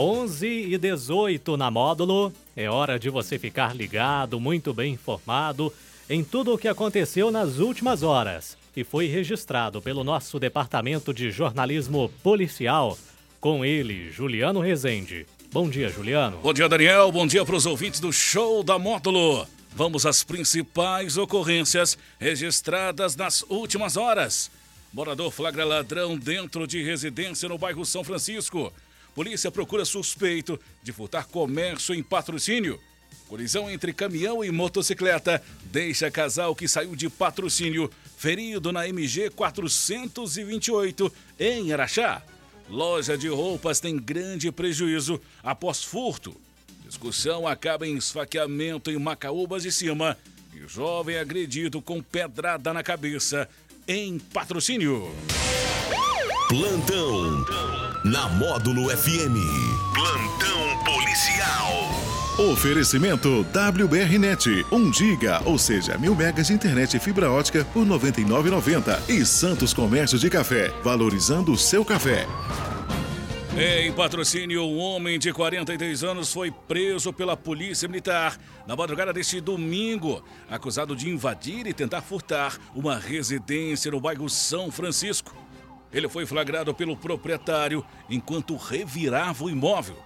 11 e 18 na módulo. É hora de você ficar ligado, muito bem informado em tudo o que aconteceu nas últimas horas e foi registrado pelo nosso Departamento de Jornalismo Policial. Com ele, Juliano Rezende. Bom dia, Juliano. Bom dia, Daniel. Bom dia para os ouvintes do Show da Módulo. Vamos às principais ocorrências registradas nas últimas horas. Morador flagra ladrão dentro de residência no bairro São Francisco. Polícia procura suspeito de furtar comércio em patrocínio. Colisão entre caminhão e motocicleta deixa casal que saiu de patrocínio ferido na MG 428 em Araxá. Loja de roupas tem grande prejuízo após furto. Discussão acaba em esfaqueamento em Macaúbas de Cima e jovem agredido com pedrada na cabeça em patrocínio. Plantão na Módulo FM. Plantão policial. Oferecimento WBRnet, 1 giga, ou seja, mil megas de internet e fibra ótica por R$ 99,90. E Santos Comércio de Café, valorizando o seu café. Em patrocínio, um homem de 43 anos foi preso pela Polícia Militar na madrugada deste domingo, acusado de invadir e tentar furtar uma residência no bairro São Francisco. Ele foi flagrado pelo proprietário enquanto revirava o imóvel.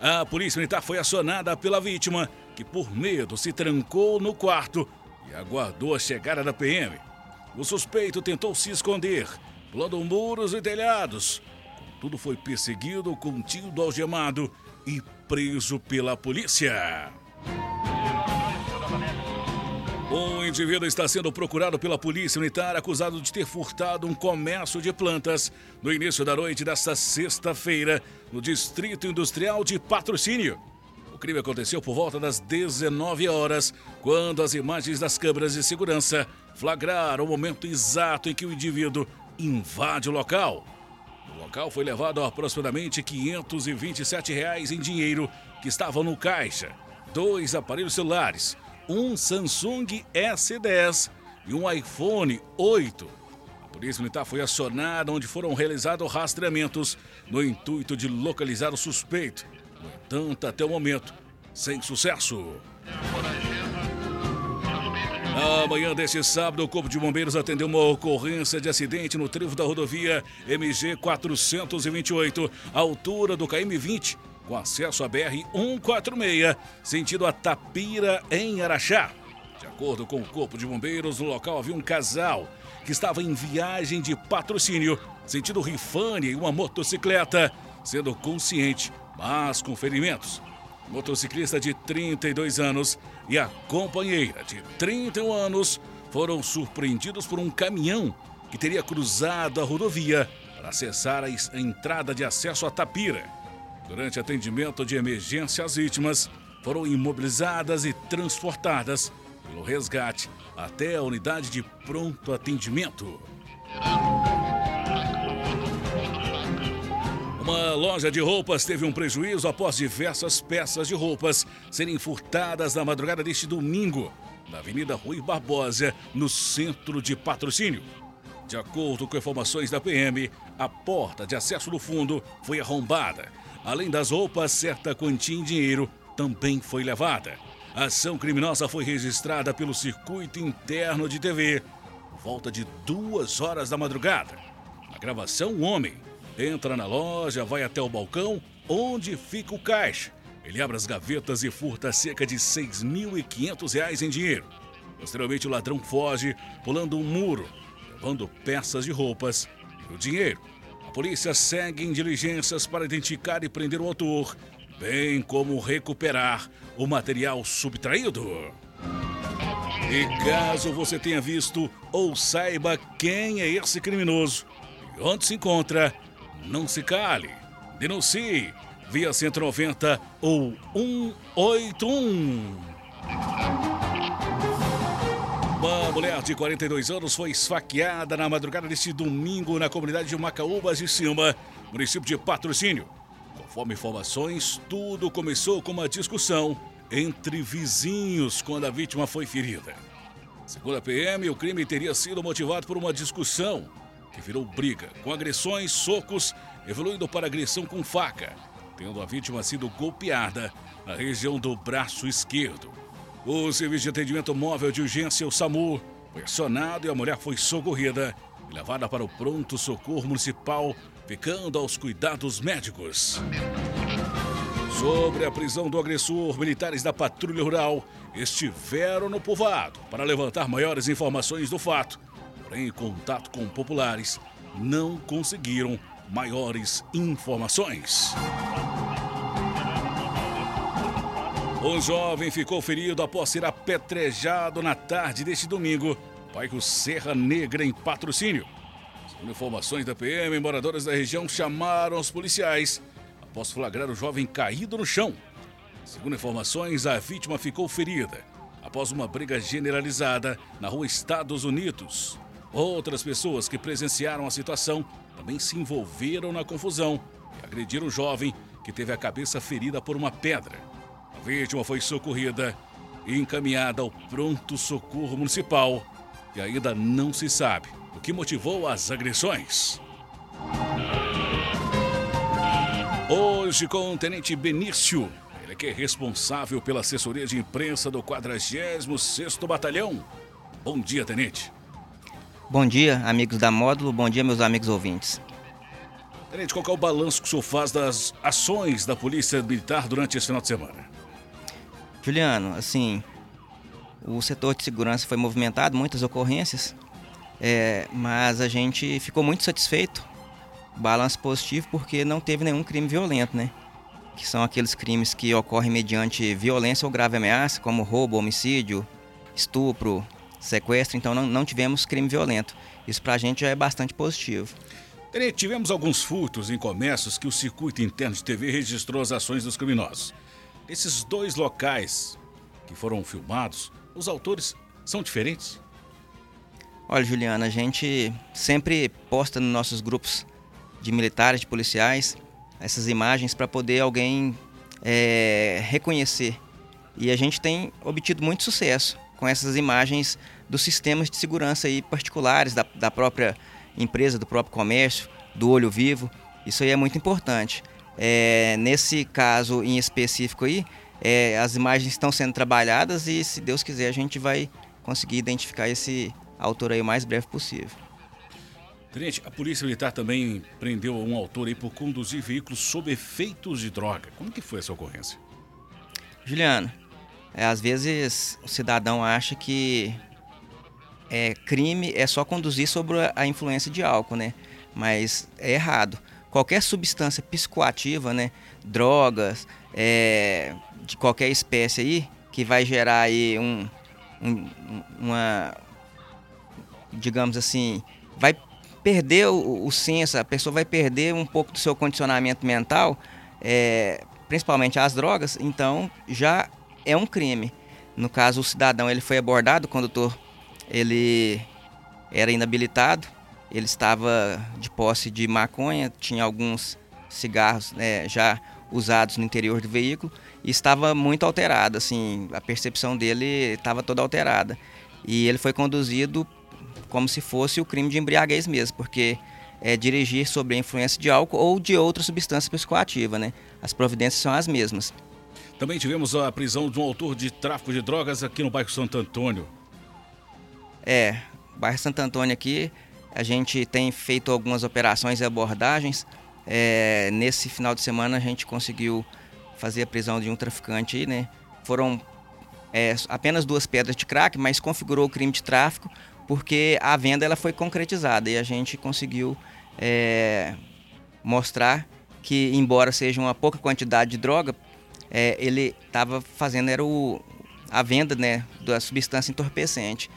A Polícia Militar foi acionada pela vítima, que por medo se trancou no quarto e aguardou a chegada da PM. O suspeito tentou se esconder, pulando muros e telhados tudo foi perseguido, contido, algemado e preso pela polícia. Um indivíduo está sendo procurado pela polícia militar acusado de ter furtado um comércio de plantas no início da noite desta sexta-feira no Distrito Industrial de Patrocínio. O crime aconteceu por volta das 19 horas, quando as imagens das câmeras de segurança flagraram o momento exato em que o indivíduo invade o local local foi levado aproximadamente 527 reais em dinheiro que estavam no caixa, dois aparelhos celulares, um Samsung S10 e um iPhone 8. A Polícia Militar foi acionada onde foram realizados rastreamentos no intuito de localizar o suspeito. No entanto, até o momento, sem sucesso. Na manhã deste sábado, o Corpo de Bombeiros atendeu uma ocorrência de acidente no trevo da rodovia MG 428, altura do KM20, com acesso à BR 146, sentido a Tapira, em Araxá. De acordo com o Corpo de Bombeiros, no local havia um casal que estava em viagem de patrocínio, sentido Rifane e uma motocicleta, sendo consciente, mas com ferimentos motociclista de 32 anos, e a companheira de 31 anos foram surpreendidos por um caminhão que teria cruzado a rodovia para acessar a entrada de acesso a Tapira. Durante atendimento de emergência, as vítimas foram imobilizadas e transportadas pelo resgate até a unidade de pronto atendimento. Uma loja de roupas teve um prejuízo após diversas peças de roupas serem furtadas na madrugada deste domingo, na Avenida Rui Barbosa, no centro de patrocínio. De acordo com informações da PM, a porta de acesso do fundo foi arrombada. Além das roupas, certa quantia em dinheiro também foi levada. A ação criminosa foi registrada pelo circuito interno de TV por volta de duas horas da madrugada. Na gravação, um homem Entra na loja, vai até o balcão, onde fica o caixa. Ele abre as gavetas e furta cerca de R$ 6.500 em dinheiro. Posteriormente, o ladrão foge, pulando um muro, levando peças de roupas e o dinheiro. Polícia segue em diligências para identificar e prender o autor, bem como recuperar o material subtraído. E caso você tenha visto ou saiba quem é esse criminoso e onde se encontra, não se cale. Denuncie via 190 ou 181. Uma mulher de 42 anos foi esfaqueada na madrugada deste domingo na comunidade de Macaúbas de Cima, município de Patrocínio. Conforme informações, tudo começou com uma discussão entre vizinhos quando a vítima foi ferida. Segundo a PM, o crime teria sido motivado por uma discussão que virou briga, com agressões, socos, evoluindo para agressão com faca. tendo a vítima sido golpeada na região do braço esquerdo. O serviço de atendimento móvel de urgência, o SAMU, foi acionado e a mulher foi socorrida e levada para o pronto-socorro municipal, ficando aos cuidados médicos. Sobre a prisão do agressor, militares da Patrulha Rural estiveram no povoado para levantar maiores informações do fato. Porém, em contato com populares, não conseguiram maiores informações. O jovem ficou ferido após ser apetrejado na tarde deste domingo, bairro Serra Negra, em patrocínio. Segundo informações da PM, moradores da região chamaram os policiais após flagrar o jovem caído no chão. Segundo informações, a vítima ficou ferida após uma briga generalizada na rua Estados Unidos. Outras pessoas que presenciaram a situação também se envolveram na confusão e agrediram o jovem que teve a cabeça ferida por uma pedra. A vítima foi socorrida e encaminhada ao pronto socorro municipal e ainda não se sabe o que motivou as agressões. Hoje com o Tenente Benício, ele que é responsável pela assessoria de imprensa do 46º Batalhão. Bom dia, Tenente. Bom dia, amigos da Módulo. Bom dia, meus amigos ouvintes. Tenente, qual é o balanço que o senhor faz das ações da Polícia Militar durante esse final de semana? Juliano, assim, o setor de segurança foi movimentado, muitas ocorrências, é, mas a gente ficou muito satisfeito, balanço positivo, porque não teve nenhum crime violento, né? Que são aqueles crimes que ocorrem mediante violência ou grave ameaça, como roubo, homicídio, estupro, sequestro, então não, não tivemos crime violento. Isso para a gente já é bastante positivo. Tivemos alguns furtos em comércios que o circuito interno de TV registrou as ações dos criminosos. Esses dois locais que foram filmados, os autores são diferentes? Olha, Juliana, a gente sempre posta nos nossos grupos de militares, de policiais, essas imagens para poder alguém é, reconhecer. E a gente tem obtido muito sucesso com essas imagens dos sistemas de segurança aí particulares da, da própria empresa, do próprio comércio, do olho vivo. Isso aí é muito importante. É, nesse caso em específico aí, é, as imagens estão sendo trabalhadas e, se Deus quiser, a gente vai conseguir identificar esse autor aí o mais breve possível. Tenente, a Polícia Militar também prendeu um autor aí por conduzir veículos sob efeitos de droga. Como que foi essa ocorrência? Juliano, é, às vezes o cidadão acha que é, crime é só conduzir sobre a influência de álcool, né? Mas é errado. Qualquer substância psicoativa, né? Drogas, é, de qualquer espécie aí, que vai gerar aí um, um, uma, digamos assim, vai perder o, o senso, a pessoa vai perder um pouco do seu condicionamento mental, é, principalmente as drogas, então já é um crime. No caso, o cidadão ele foi abordado, o condutor ele era inabilitado, ele estava de posse de maconha, tinha alguns cigarros né, já usados no interior do veículo e estava muito alterado, assim, a percepção dele estava toda alterada. E ele foi conduzido como se fosse o crime de embriaguez mesmo, porque é dirigir sob a influência de álcool ou de outra substância psicoativa, né? As providências são as mesmas. Também tivemos a prisão de um autor de tráfico de drogas aqui no bairro Santo Antônio. É, bairro Santo Antônio aqui, a gente tem feito algumas operações e abordagens. É, nesse final de semana a gente conseguiu fazer a prisão de um traficante aí, né? Foram é, apenas duas pedras de crack, mas configurou o crime de tráfico porque a venda ela foi concretizada e a gente conseguiu é, mostrar que, embora seja uma pouca quantidade de droga, é, ele estava fazendo era o, a venda né, da substância entorpecente.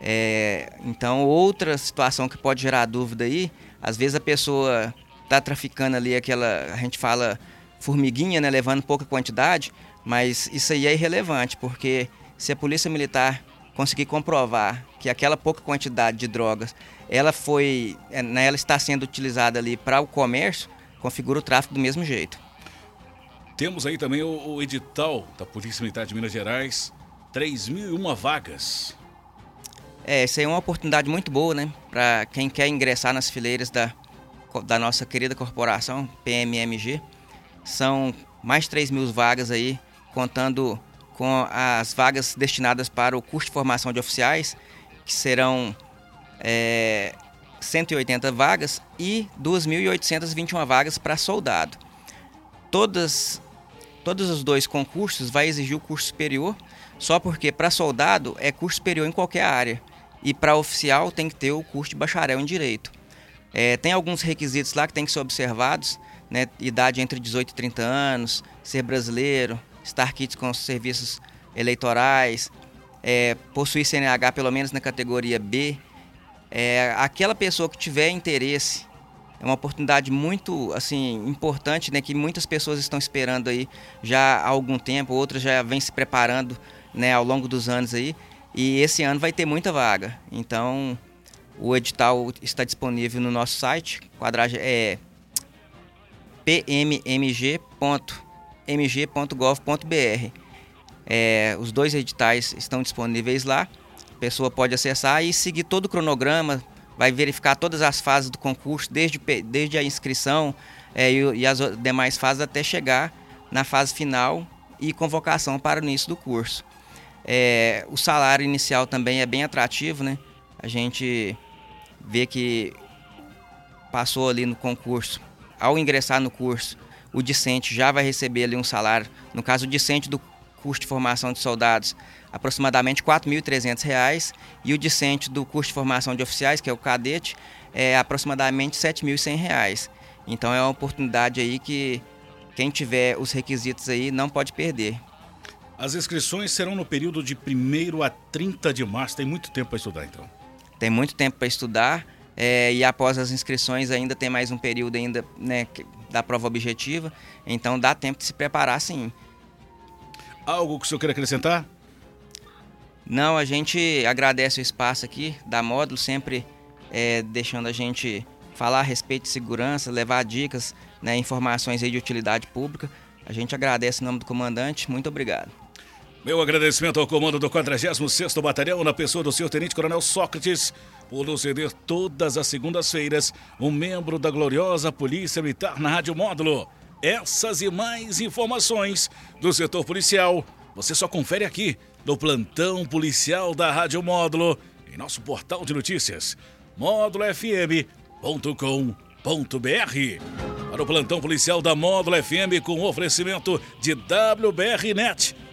É, então, outra situação que pode gerar dúvida aí, às vezes a pessoa está traficando ali aquela, a gente fala formiguinha, né, levando pouca quantidade, mas isso aí é irrelevante, porque se a polícia militar conseguir comprovar que aquela pouca quantidade de drogas, ela foi, é, né, ela está sendo utilizada ali para o comércio, configura o tráfico do mesmo jeito. Temos aí também o, edital da Polícia Militar de Minas Gerais, 3.001 vagas. É, isso aí é uma oportunidade muito boa, né? Para quem quer ingressar nas fileiras da, da nossa querida corporação, PMMG. são mais 3 mil vagas aí, contando com as vagas destinadas para o curso de formação de oficiais, que serão é, 180 vagas, e 2.821 vagas para soldado. Todas, todos os dois concursos vai exigir o curso superior, só porque para soldado é curso superior em qualquer área, e para oficial tem que ter o curso de bacharel em direito. É, tem alguns requisitos lá que tem que ser observados, né? idade entre 18 e 30 anos, ser brasileiro, estar kits com serviços eleitorais, é, possuir CNH pelo menos na categoria B. É, aquela pessoa que tiver interesse, é uma oportunidade muito assim importante, né, que muitas pessoas estão esperando aí já há algum tempo, outras já vêm se preparando, né, ao longo dos anos aí. E esse ano vai ter muita vaga. Então, o edital está disponível no nosso site, quadragem é pmmg.mg.gov.br. É, os dois editais estão disponíveis lá. A pessoa pode acessar e seguir todo o cronograma, vai verificar todas as fases do concurso, desde, desde a inscrição é, e, e as demais fases até chegar na fase final e convocação para o início do curso. É, o salário inicial também é bem atrativo, né? A gente vê que passou ali no concurso, ao ingressar no curso, o discente já vai receber ali um salário, no caso o discente do curso de formação de soldados, aproximadamente R$ 4.300 e o discente do curso de formação de oficiais, que é o cadete, é aproximadamente R$ 7.100. Então é uma oportunidade aí que quem tiver os requisitos aí não pode perder. As inscrições serão no período de 1 a 30 de março. Tem muito tempo para estudar, então tem muito tempo para estudar é, e após as inscrições ainda tem mais um período ainda né, da prova objetiva, então dá tempo de se preparar sim. Algo que o senhor quer acrescentar? Não, a gente agradece o espaço aqui da Módulo, sempre é, deixando a gente falar a respeito de segurança, levar dicas, né, informações de utilidade pública. A gente agradece em nome do comandante, muito obrigado. Meu agradecimento ao comando do 46º Batalhão, na pessoa do senhor Tenente Coronel Sócrates, por nos ceder todas as segundas-feiras um membro da gloriosa Polícia Militar na Rádio Módulo. Essas e mais informações do setor policial, você só confere aqui no Plantão Policial da Rádio Módulo, em nosso portal de notícias, módulofm.com.br. Para o Plantão Policial da Módulo FM com oferecimento de WBRnet